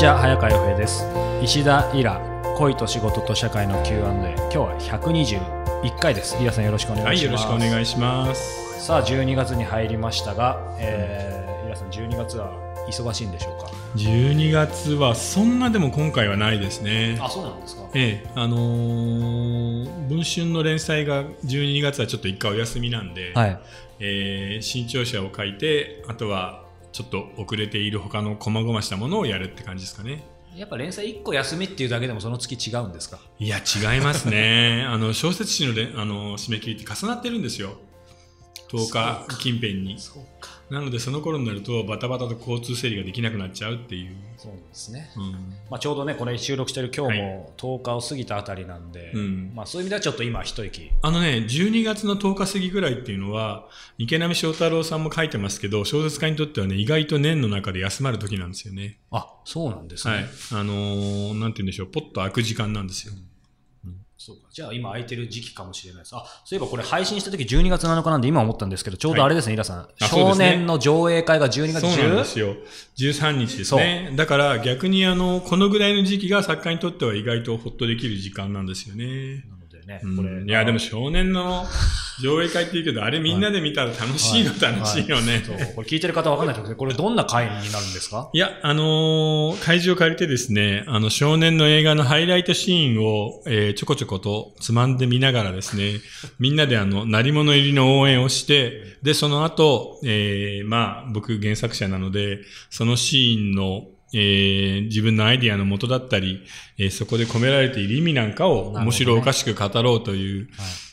ちは早川洋平です。石田イラ恋と仕事と社会の Q&A 今日は121回です。イラさんよろしくお願はいい、します、よろしくお願いします。さあ12月に入りましたが、えー、イラさん12月は忙しいんでしょうか？12月はそんなでも今回はないですね。あそうなんですか。ええ、あのー文春の連載が12月はちょっと一回お休みなんで、はい。えー新潮社を書いて、あとはちょっと遅れている他の細々したものをやるって感じですかね。やっぱ連載1個休みっていうだけでもその月違うんですか？いや、違いますね。あの、小説誌のれあの締め切りって重なってるんですよ。10日近辺に。なので、その頃になると、バタバタと交通整理ができなくなっちゃうっていう。そうですね、うんまあ、ちょうどねこれ収録してる今日も10日を過ぎたあたりなんで、うんまあ、そういう意味ではちょっと今一息あのね、12月の10日過ぎぐらいっていうのは、池波正太郎さんも書いてますけど、小説家にとってはね、意外と年の中で休まる時なんですよね。あそうなんですね、はい。あのーなんて言うんでしょう、ポッと開く時間なんですよ。そうかじゃあ今空いてる時期かもしれないです。あ、そういえばこれ配信した時12月7日なんで今思ったんですけど、ちょうどあれですね、イラさん。あそうで少年の上映会が12月そうなんで 10? すよ。13日ですね。だから逆にあの、このぐらいの時期が作家にとっては意外とほっとできる時間なんですよね。ね、うんこれ。いや、でも少年の上映会って言うけど、あれみんなで見たら楽しいの楽しいよね。そう、これ聞いてる方わかんないと思うけど、これどんな会になるんですか？いや、あのー会場を借りてですね、あの、少年の映画のハイライトシーンを、えーちょこちょことつまんでみながらですね、みんなであの、鳴り物入りの応援をして、で、その後、えーまあ、僕原作者なので、そのシーンの、えー自分のアイディアの元だったり、えーそこで込められている意味なんかを面白おかしく語ろうという、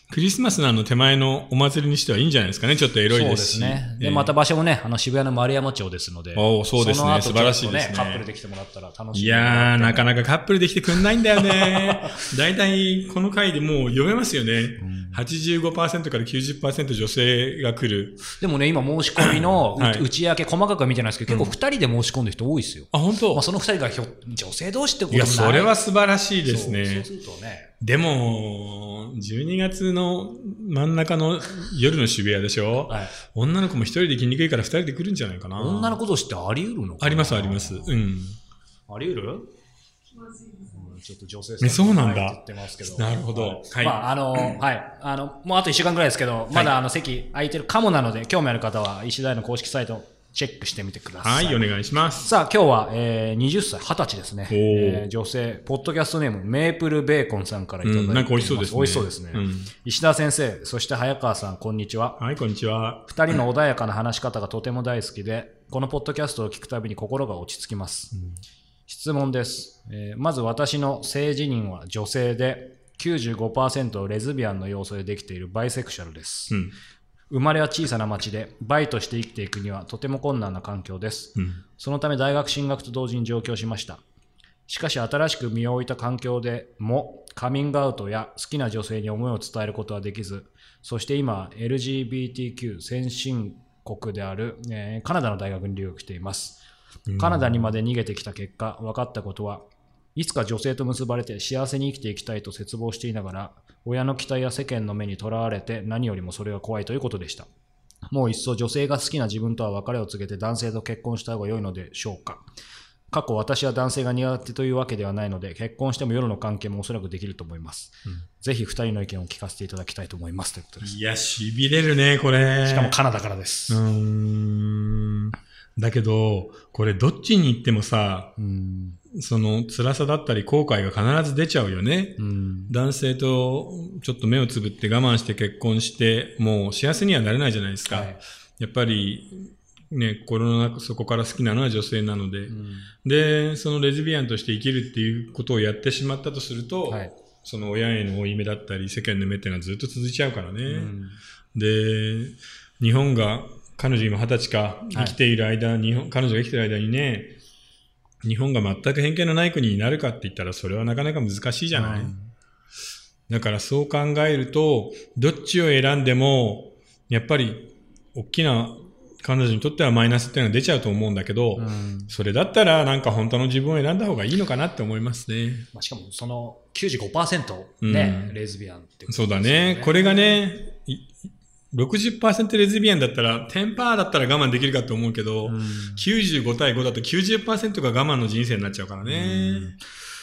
クリスマスのあの手前のお祭りにしてはいいんじゃないですかね。ちょっとエロいそうですでし。ね。で、えーまた場所もね、あの渋谷の丸山町ですので、おーそうですね素晴らしいですねカップルで来てもらったら楽しい。いやー、なかななかカップルできてくんないんだよね。大体、この回でもう読めますよね。85%から90%女性が来る。でもね、今申し込みのうはい打ち明け、細かくは見てないですけど、結構2人で申し込んでる人多いですよ。あ、本当？まあ、その2人がひょ女性同士ってこといや、もないそれは素晴らしいですそうねそう。するとね、でも、12月の真ん中の夜の渋谷でしょ？はい、女の子も一人で来にくいから二人で来るんじゃないかな。女の子同士ってあり得るのあります、あります。うん。あり得る？うんちょっと女性えそうなんだ。はいって言ってますけど。なるほど。はい。はい。まあ、あの、はい。あの、もうあと1週間ぐらいですけど、まだあの席空いてるかもなので、興味ある方は、石田の公式サイトチェックしてみてください。はい、お願いします。さあ、今日は、えー、20歳、20歳ですね。えー女性、ポッドキャストネーム、メープルベーコンさんからいただいてうん、なんか美味しそうですね。美味しそうですね。うん石田先生、そして早川さん、こんにちは。はい、こんにちは。二人の穏やかな話し方がとても大好きで、このポッドキャストを聞くたびに心が落ち着きます。質問です、えーまず私の性自認は女性で、95%レズビアンの要素でできているバイセクシャルです。うん。生まれは小さな町で、バイとして生きていくにはとても困難な環境です。うん。そのため大学進学と同時に上京しました。しかし新しく身を置いた環境でもカミングアウトや好きな女性に思いを伝えることはできず、そして今 LGBTQ 先進国である、えーカナダの大学に留学しています。カナダにまで逃げてきた結果、分かったことは、いつか女性と結ばれて幸せに生きていきたいと絶望していながら、親の期待や世間の目にとらわれて何よりもそれが怖いということでした。もう一層女性が好きな自分とは別れを告げて男性と結婚した方が良いのでしょうか過去私は男性が苦手というわけではないので結婚しても夜の関係もおそらくできると思います、ぜひ二人の意見を聞かせていただきたいと思いますということですいや、痺れるね、これ。しかもカナダからです、うーん。だけど、これどっちに行ってもさ、うんその辛さだったり後悔が必ず出ちゃうよね。うん。男性とちょっと目をつぶって我慢して結婚して、もう幸せにはなれないじゃないですか。はい。やっぱり、ね、心の中、そこから好きなのは女性なので、うん。で、そのレズビアンとして生きるっていうことをやってしまったとすると、はい。その親への負い目だったり、世間の目っていうのはずっと続いちゃうからね。うん。で、日本が、彼女今二十歳か、生きている間、日本、彼女が生きている間にね、日本が全く偏見のない国になるかって言ったら、それはなかなか難しいじゃない、うん。だからそう考えると、どっちを選んでも、やっぱり、大きな彼女にとってはマイナスっていうのが出ちゃうと思うんだけど、うん。それだったらなんか本当の自分を選んだ方がいいのかなって思いますね。まあ、しかもその95%ね、うん。レズビアンってことそうだですよね。これがね、い60%レズビアンだったら、10%だったら我慢できるかと思うけど、うん95対5だと90%が我慢の人生になっちゃうからね。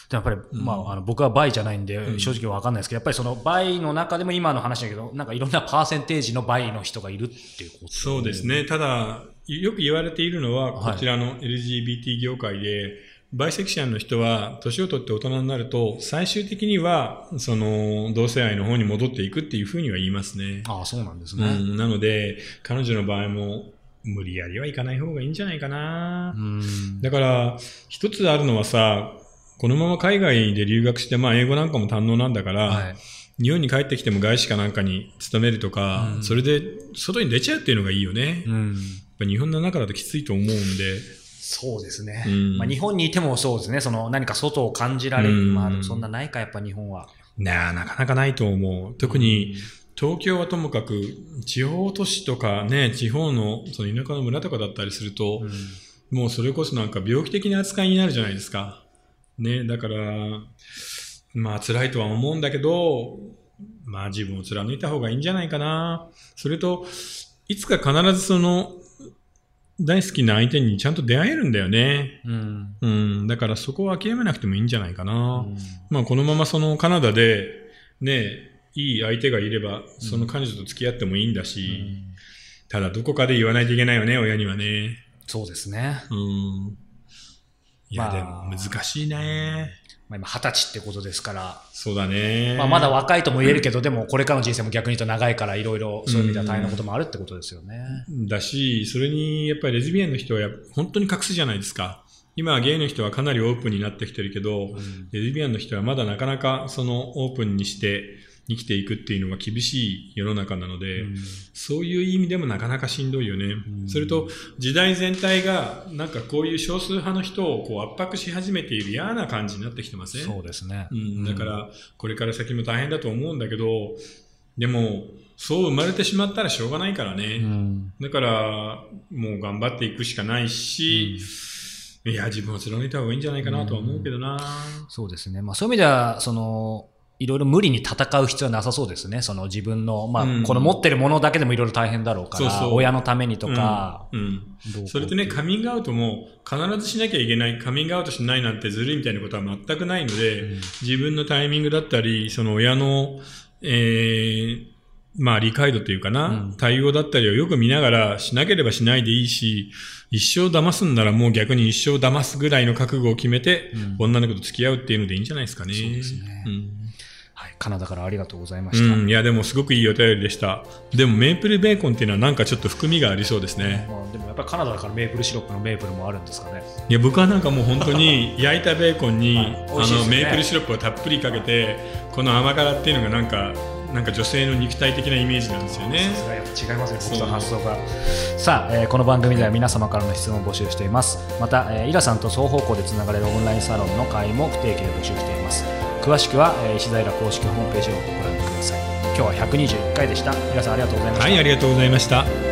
でやっぱり、まあ、あの僕は倍じゃないんで、うん正直わかんないですけど、やっぱりその倍の中でも今の話だけど、なんかいろんなパーセンテージの倍の人がいるっていうことそうです。ね。ただ、よく言われているのは、はいこちらの LGBT 業界で、バイセクシャンの人は、年を取って大人になると、最終的には、その、同性愛の方に戻っていくっていうふうには言いますね。ああ、そうなんですね。うん、なので、彼女の場合も、無理やりはいかない方がいいんじゃないかな。うんだから、一つあるのはさ、このまま海外で留学して、まあ英語なんかも堪能なんだから、はい。日本に帰ってきても外資かなんかに勤めるとか、うんそれで外に出ちゃうっていうのがいいよね。うん。ぱ日本の中だときついと思うんで、そうですね。うんまあ、日本にいてもそうですね。その何か外を感じられる。うんまあ、そんなないか、やっぱ日本は。なあなかなかないと思う。特に東京はともかく、地方都市とかね、地方のその田舎の村とかだったりすると、うんもうそれこそなんか病気的な扱いになるじゃないですか。ね、だから、まあ辛いとは思うんだけど、まあ自分を貫いた方がいいんじゃないかな。それと、いつか必ずその、大好きな相手にちゃんと出会えるんだよね。うん。うん。だからそこは諦めなくてもいいんじゃないかうな。んまあこのままそのカナダで、ね、いい相手がいれば、その彼女と付き合ってもいいんだし、ただどこかで言わないといけないよね、親にはね。そうですね。うん。いや、まあでも難しいね。まあ、今、二十歳ってことですから、そうだね。まあ、まだ若いとも言えるけど、でもこれからの人生も逆に言うと長いから、いろいろそういう意味では大変なこともあるってことですよね。だし、それにやっぱりレズビアンの人は本当に隠すじゃないですか。今はゲイの人はかなりオープンになってきてるけど、うんレズビアンの人はまだなかなかそのオープンにして生きていくっていうのが厳しい世の中なので、うんそういう意味でもなかなかしんどいよね。んそれと、時代全体が、なんかこういう少数派の人をこう圧迫し始めている嫌な感じになってきてません？そうですね。うん、だから、これから先も大変だと思うんだけど、でも、そう生まれてしまったらしょうがないからね。うんだから、もう頑張っていくしかないし、いや、自分を貫いた方がいいんじゃないかなとは思うけどな。そうですね。まあ、そういう意味では、その、いろいろ無理に戦う必要はなさそうですね。その自分の、まあ、うん。この持ってるものだけでもいろいろ大変だろうから、そうそう。親のためにとか、うん。うん。どうこうそれとね、カミングアウトも必ずしなきゃいけない、カミングアウトしないなんてずるいみたいなことは全くないので、うん。自分のタイミングだったり、その親の、えー、まあ理解度というかな、うん。対応だったりをよく見ながらしなければしないでいいし、一生騙すんならもう逆に一生騙すぐらいの覚悟を決めて、うん。女の子と付き合うっていうのでいいんじゃないですかね。そうですね。うん。はい、カナダからありがとうございました。うん、いやでもすごくいいお便りでした。でもメープルベーコンっていうのはなんかちょっと含みがありそうですね。まあ、でもやっぱりカナダだからメープルシロップのメープルもあるんですかね。いや僕はなんかもう本当に 焼いたベーコンに、はいねのメープルシロップをたっぷりかけてこの甘辛っていうのがなんかなんか女性の肉体的なイメージなんですよね違いますね、僕そうと発想が。さあ、えーこの番組では皆様からの質問を募集しています。また、えーイラさんと双方向でつながれるオンラインサロンの会員も不定期で募集しています。詳しくは、えー石平公式ホームページをご覧ください。今日は121回でした。皆さんありがとうございました。はいありがとうございました